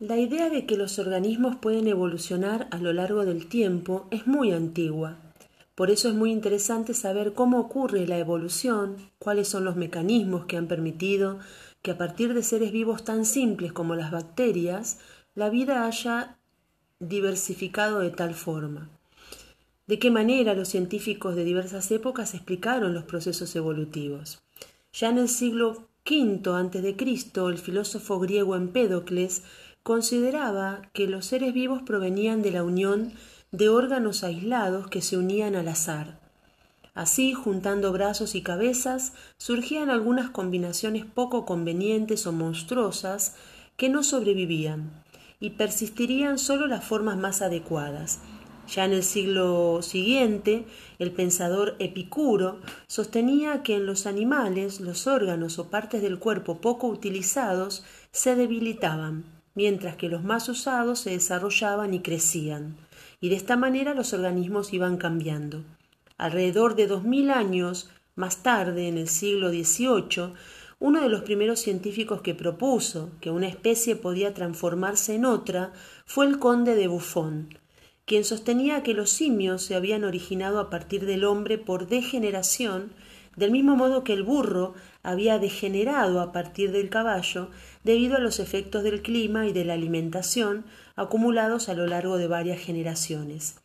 La idea de que los organismos pueden evolucionar a lo largo del tiempo es muy antigua. Por eso es muy interesante saber cómo ocurre la evolución, cuáles son los mecanismos que han permitido que a partir de seres vivos tan simples como las bacterias, la vida haya diversificado de tal forma. De qué manera los científicos de diversas épocas explicaron los procesos evolutivos. Ya en el siglo V a.C., el filósofo griego Empédocles consideraba que los seres vivos provenían de la unión de órganos aislados que se unían al azar. Así, juntando brazos y cabezas, surgían algunas combinaciones poco convenientes o monstruosas que no sobrevivían, y persistirían solo las formas más adecuadas. Ya en el siglo siguiente, el pensador Epicuro sostenía que en los animales los órganos o partes del cuerpo poco utilizados se debilitaban, mientras que los más usados se desarrollaban y crecían y de esta manera los organismos iban cambiando. Alrededor de dos mil años más tarde, en el siglo XVIII, uno de los primeros científicos que propuso que una especie podía transformarse en otra fue el conde de Buffon, quien sostenía que los simios se habían originado a partir del hombre por degeneración, del mismo modo que el burro había degenerado a partir del caballo debido a los efectos del clima y de la alimentación acumulados a lo largo de varias generaciones.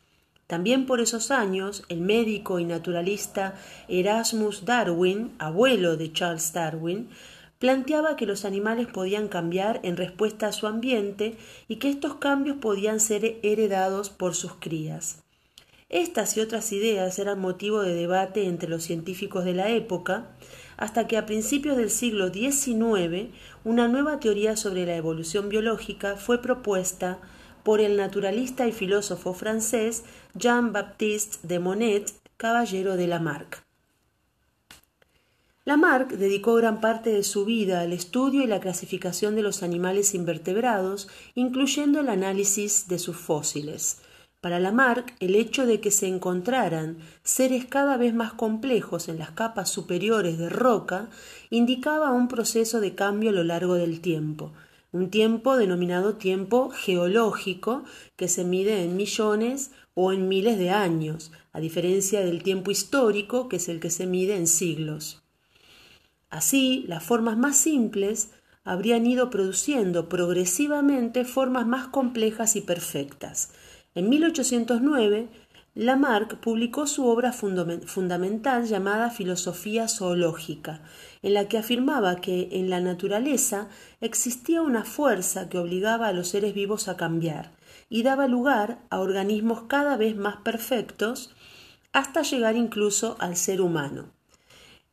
También por esos años, el médico y naturalista Erasmus Darwin, abuelo de Charles Darwin, planteaba que los animales podían cambiar en respuesta a su ambiente y que estos cambios podían ser heredados por sus crías. Estas y otras ideas eran motivo de debate entre los científicos de la época, hasta que a principios del siglo XIX una nueva teoría sobre la evolución biológica fue propuesta por el naturalista y filósofo francés Jean-Baptiste de Monet, caballero de Lamarck. Lamarck dedicó gran parte de su vida al estudio y la clasificación de los animales invertebrados, incluyendo el análisis de sus fósiles. Para Lamarck, el hecho de que se encontraran seres cada vez más complejos en las capas superiores de roca indicaba un proceso de cambio a lo largo del tiempo, un tiempo denominado tiempo geológico que se mide en millones o en miles de años, a diferencia del tiempo histórico que es el que se mide en siglos. Así, las formas más simples habrían ido produciendo progresivamente formas más complejas y perfectas, en 1809, Lamarck publicó su obra fundamental llamada Filosofía zoológica, en la que afirmaba que en la naturaleza existía una fuerza que obligaba a los seres vivos a cambiar y daba lugar a organismos cada vez más perfectos hasta llegar incluso al ser humano.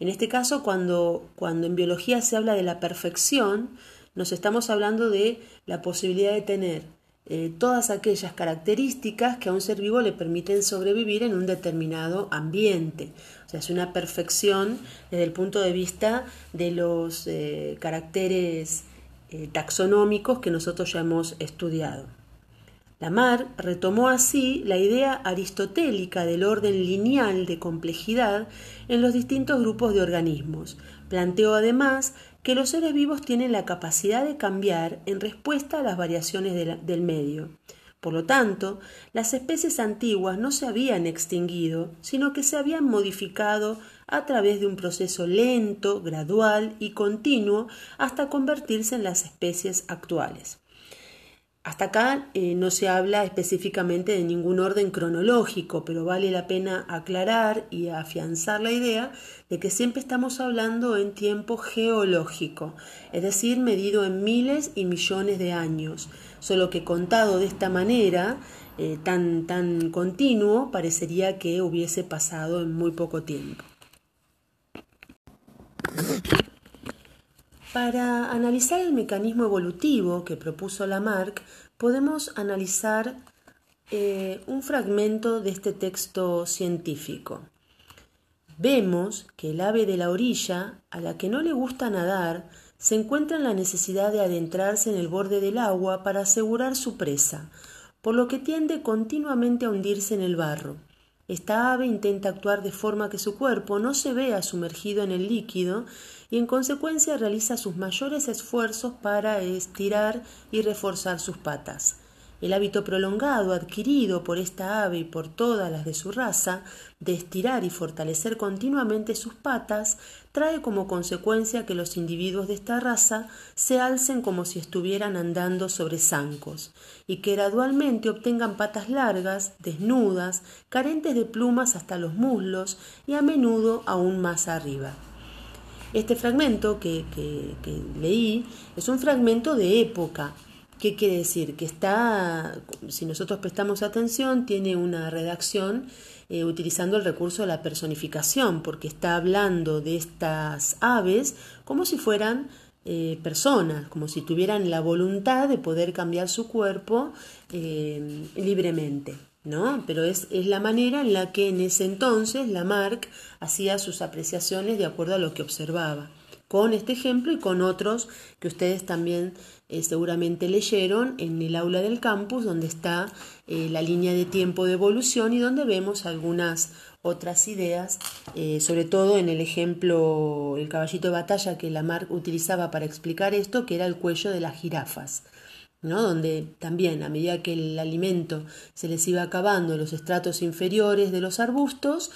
En este caso, cuando, cuando en biología se habla de la perfección, nos estamos hablando de la posibilidad de tener eh, todas aquellas características que a un ser vivo le permiten sobrevivir en un determinado ambiente. O sea, es una perfección desde el punto de vista de los eh, caracteres eh, taxonómicos que nosotros ya hemos estudiado. Lamarck retomó así la idea aristotélica del orden lineal de complejidad en los distintos grupos de organismos. Planteó además que los seres vivos tienen la capacidad de cambiar en respuesta a las variaciones del medio. Por lo tanto, las especies antiguas no se habían extinguido, sino que se habían modificado a través de un proceso lento, gradual y continuo hasta convertirse en las especies actuales. Hasta acá eh, no se habla específicamente de ningún orden cronológico, pero vale la pena aclarar y afianzar la idea de que siempre estamos hablando en tiempo geológico, es decir, medido en miles y millones de años, solo que contado de esta manera, eh, tan, tan continuo, parecería que hubiese pasado en muy poco tiempo. Para analizar el mecanismo evolutivo que propuso Lamarck, podemos analizar eh, un fragmento de este texto científico. Vemos que el ave de la orilla, a la que no le gusta nadar, se encuentra en la necesidad de adentrarse en el borde del agua para asegurar su presa, por lo que tiende continuamente a hundirse en el barro. Esta ave intenta actuar de forma que su cuerpo no se vea sumergido en el líquido y en consecuencia realiza sus mayores esfuerzos para estirar y reforzar sus patas. El hábito prolongado adquirido por esta ave y por todas las de su raza de estirar y fortalecer continuamente sus patas trae como consecuencia que los individuos de esta raza se alcen como si estuvieran andando sobre zancos y que gradualmente obtengan patas largas, desnudas, carentes de plumas hasta los muslos y a menudo aún más arriba. Este fragmento que, leí es un fragmento de época, ¿Qué quiere decir? Que está, si nosotros prestamos atención, tiene una redacción eh, utilizando el recurso de la personificación, porque está hablando de estas aves como si fueran eh, personas, como si tuvieran la voluntad de poder cambiar su cuerpo eh, libremente. ¿No? Pero es, es, la manera en la que en ese entonces Lamarck hacía sus apreciaciones de acuerdo a lo que observaba con este ejemplo y con otros que ustedes también eh, seguramente leyeron en el aula del campus, donde está eh, la línea de tiempo de evolución y donde vemos algunas otras ideas, eh, sobre todo en el ejemplo, el caballito de batalla que Lamarck utilizaba para explicar esto, que era el cuello de las jirafas. ¿No? donde también a medida que el alimento se les iba acabando en los estratos inferiores de los arbustos,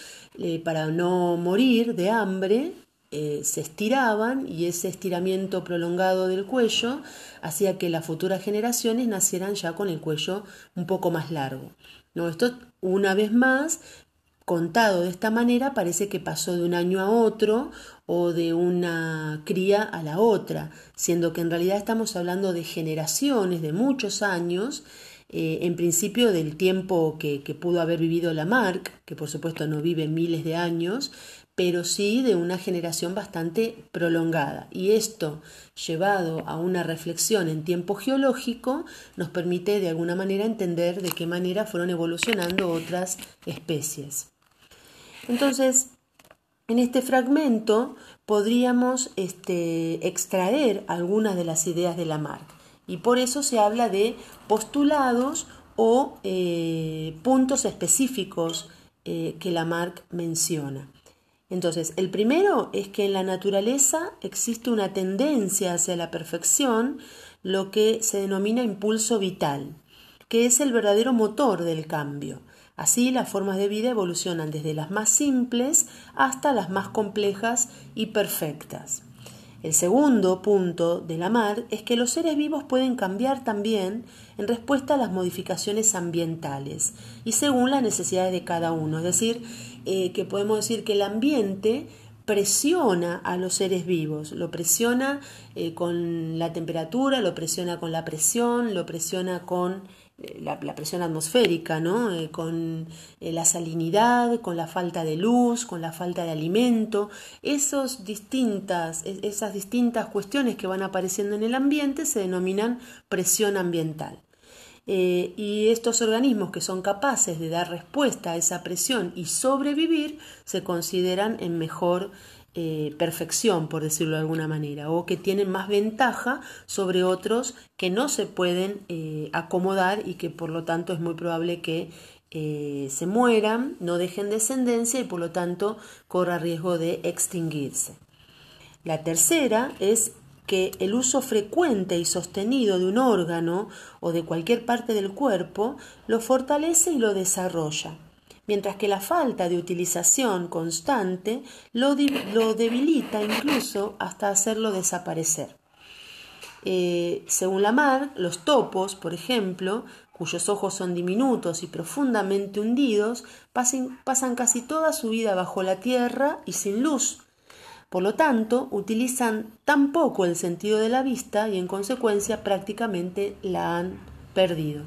para no morir de hambre, eh, se estiraban y ese estiramiento prolongado del cuello hacía que las futuras generaciones nacieran ya con el cuello un poco más largo. ¿no? Esto, una vez más, contado de esta manera, parece que pasó de un año a otro o de una cría a la otra, siendo que en realidad estamos hablando de generaciones, de muchos años, eh, en principio del tiempo que, que, pudo haber vivido Lamarck, que por supuesto no vive miles de años, pero sí de una generación bastante prolongada. Y esto, llevado a una reflexión en tiempo geológico, nos permite de alguna manera entender de qué manera fueron evolucionando otras especies. Entonces, en este fragmento podríamos este, extraer algunas de las ideas de Lamarck y por eso se habla de postulados o eh, puntos específicos eh, que Lamarck menciona. Entonces, el primero es que en la naturaleza existe una tendencia hacia la perfección, lo que se denomina impulso vital, que es el verdadero motor del cambio. Así, las formas de vida evolucionan desde las más simples hasta las más complejas y perfectas. El segundo punto de la mar es que los seres vivos pueden cambiar también en respuesta a las modificaciones ambientales y según las necesidades de cada uno. Es decir, eh, que podemos decir que el ambiente presiona a los seres vivos, lo presiona eh, con la temperatura, lo presiona con la presión, lo presiona con eh, la, presión atmosférica, ¿no? con la salinidad, con la falta de luz, con la falta de alimento, Esos distintas, esas distintas cuestiones que van apareciendo en el ambiente se denominan presión ambiental. Eh, y estos organismos que son capaces de dar respuesta a esa presión y sobrevivir se consideran en mejor eh, perfección, por decirlo de alguna manera, o que tienen más ventaja sobre otros que no se pueden eh, acomodar y que por lo tanto es muy probable que se mueran, no dejen descendencia y por lo tanto corra riesgo de extinguirse. La tercera es que el uso frecuente y sostenido de un órgano o de cualquier parte del cuerpo lo fortalece y lo desarrolla, mientras que la falta de utilización constante lo, debilita incluso hasta hacerlo desaparecer. Eh, según Lamarck, los topos, por ejemplo, cuyos ojos son diminutos y profundamente hundidos, pasan casi toda su vida bajo la tierra y sin luz, por lo tanto, utilizan tan poco el sentido de la vista y en consecuencia prácticamente la han perdido.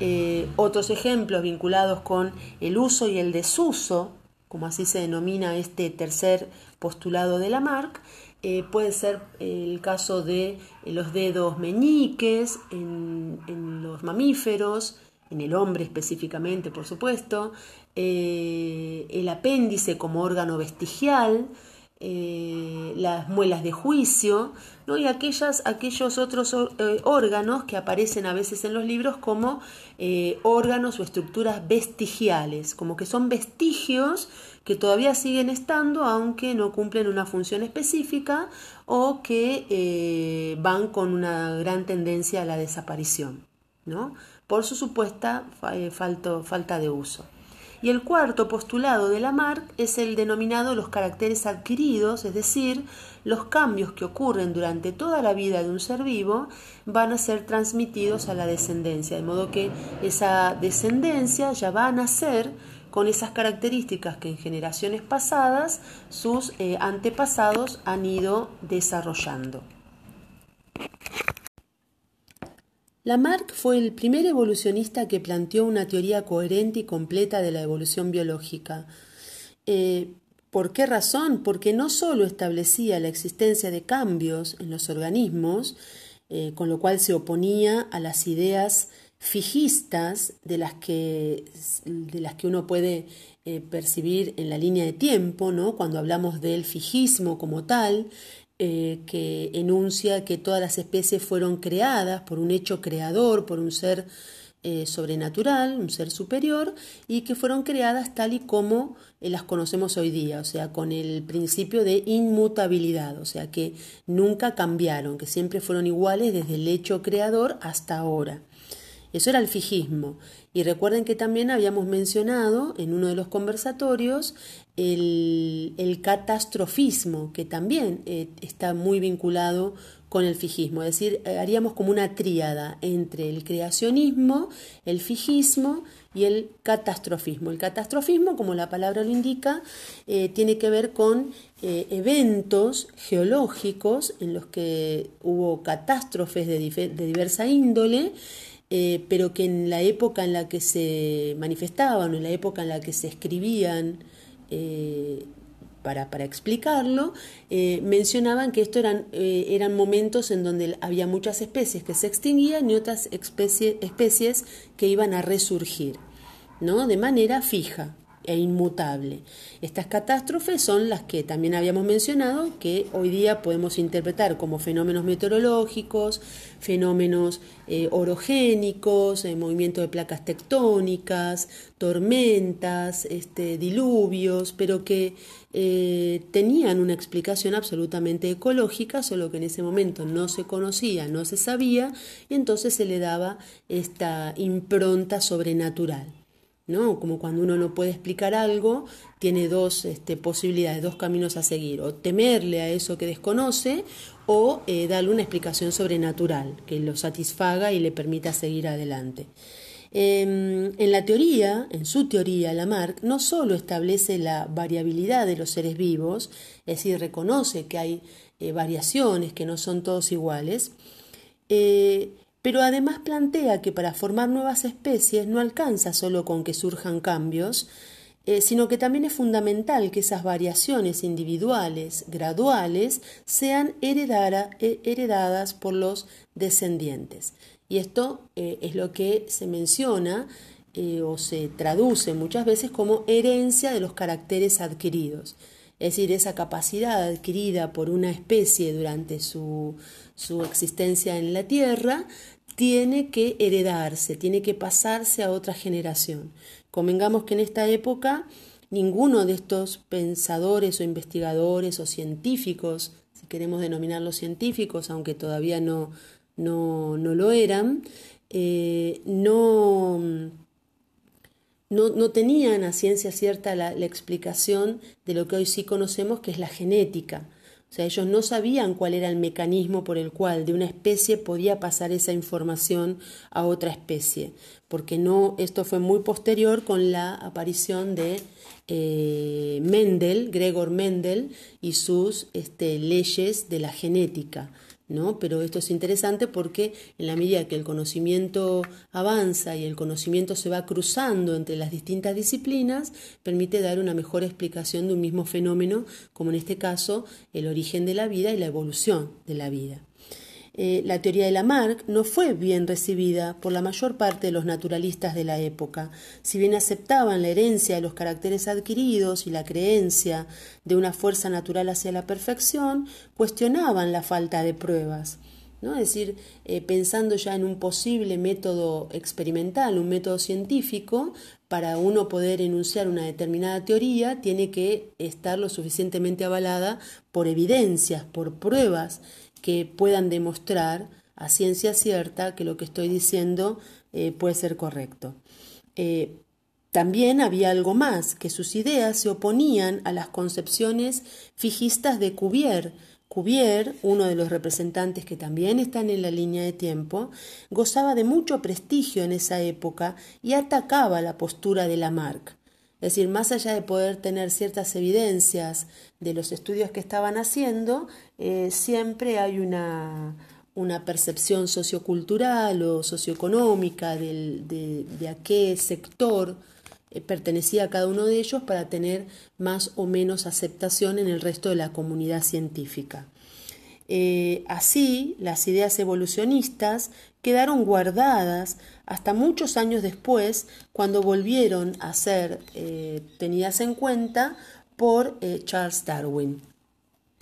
Eh, otros ejemplos vinculados con el uso y el desuso, como así se denomina este tercer postulado de Lamarck, eh, puede ser el caso de los dedos meñiques en, los mamíferos, en el hombre específicamente, por supuesto, eh, el apéndice como órgano vestigial, eh, las muelas de juicio ¿no? y aquellas, aquellos otros eh, órganos que aparecen a veces en los libros como eh, órganos o estructuras vestigiales, como que son vestigios que todavía siguen estando aunque no cumplen una función específica o que van con una gran tendencia a la desaparición, ¿no? por su supuesta falta de uso. Y el cuarto postulado de Lamarck es el denominado los caracteres adquiridos, es decir, los cambios que ocurren durante toda la vida de un ser vivo van a ser transmitidos a la descendencia, de modo que esa descendencia ya va a nacer con esas características que en generaciones pasadas sus eh, antepasados han ido desarrollando. Lamarck fue el primer evolucionista que planteó una teoría coherente y completa de la evolución biológica. Eh, ¿Por qué razón? Porque no sólo establecía la existencia de cambios en los organismos, eh, con lo cual se oponía a las ideas fijistas de las que, de las que uno puede eh, percibir en la línea de tiempo, ¿no? cuando hablamos del fijismo como tal, eh, que enuncia que todas las especies fueron creadas por un hecho creador, por un ser eh, sobrenatural, un ser superior, y que fueron creadas tal y como las conocemos hoy día, o sea, con el principio de inmutabilidad, o sea, que nunca cambiaron, que siempre fueron iguales desde el hecho creador hasta ahora. Eso era el fijismo. Y recuerden que también habíamos mencionado en uno de los conversatorios el, catastrofismo, que también eh, está muy vinculado con el fijismo. Es decir, eh, haríamos como una tríada entre el creacionismo, el fijismo y el catastrofismo. El catastrofismo, como la palabra lo indica, eh, tiene que ver con eventos geológicos en los que hubo catástrofes de diversa índole eh, pero que en la época en la que se manifestaban, en la época en la que se escribían, eh, para, explicarlo, eh, mencionaban que estos eran, eran momentos en donde había muchas especies que se extinguían y otras especies que iban a resurgir, ¿no? De manera fija e inmutable. Estas catástrofes son las que también habíamos mencionado, que hoy día podemos interpretar como fenómenos meteorológicos, fenómenos eh, orogénicos, eh, movimiento de placas tectónicas, tormentas, este, diluvios, pero que eh, tenían una explicación absolutamente ecológica, solo que en ese momento no se conocía, no se sabía, y entonces se le daba esta impronta sobrenatural. Como cuando uno no puede explicar algo, tiene dos este, posibilidades, dos caminos a seguir, o temerle a eso que desconoce, o eh, darle una explicación sobrenatural que lo satisfaga y le permita seguir adelante. Em, en la teoría, en su teoría, Lamarck no solo establece la variabilidad de los seres vivos, es decir, reconoce que hay eh, variaciones, que no son todos iguales, eh, pero además plantea que para formar nuevas especies no alcanza solo con que surjan cambios, eh, sino que también es fundamental que esas variaciones individuales, graduales, sean eh, heredadas por los descendientes. Y esto eh, es lo que se menciona o se traduce muchas veces como herencia de los caracteres adquiridos. Es decir, esa capacidad adquirida por una especie durante su, su existencia en la Tierra tiene que heredarse, tiene que pasarse a otra generación. Convengamos que en esta época ninguno de estos pensadores o investigadores o científicos, si queremos denominarlos científicos, aunque todavía no, no, lo eran, eh, no, no, tenían a ciencia cierta la explicación de lo que hoy sí conocemos, que es la genética. O sea, ellos no sabían cuál era el mecanismo por el cual de una especie podía pasar esa información a otra especie, porque no, esto fue muy posterior con la aparición de eh, Mendel, Gregor Mendel, y sus este, leyes de la genética. ¿No? Pero esto es interesante porque en la medida que el conocimiento avanza y el conocimiento se va cruzando entre las distintas disciplinas, permite dar una mejor explicación de un mismo fenómeno, como en este caso el origen de la vida y la evolución de la vida. Eh, la teoría de Lamarck no fue bien recibida por la mayor parte de los naturalistas de la época. Si bien aceptaban la herencia de los caracteres adquiridos y la creencia de una fuerza natural hacia la perfección, cuestionaban la falta de pruebas. ¿no? Es decir, eh, pensando ya en un posible método experimental, un método científico, para uno poder enunciar una determinada teoría, tiene que estar lo suficientemente avalada por evidencias, por pruebas que puedan demostrar a ciencia cierta que lo que estoy diciendo eh, puede ser correcto. Eh, también había algo más, que sus ideas se oponían a las concepciones fijistas de Cuvier, Cuvier, uno de los representantes que también están en la línea de tiempo, gozaba de mucho prestigio en esa época y atacaba la postura de Lamarck. Es decir, más allá de poder tener ciertas evidencias de los estudios que estaban haciendo, eh, siempre hay una, una, percepción sociocultural o socioeconómica de, de a qué sector eh, pertenecía a cada uno de ellos para tener más o menos aceptación en el resto de la comunidad científica. Eh, así, las ideas evolucionistas quedaron guardadas hasta muchos años después, cuando volvieron a ser eh, tenidas en cuenta por Charles Darwin.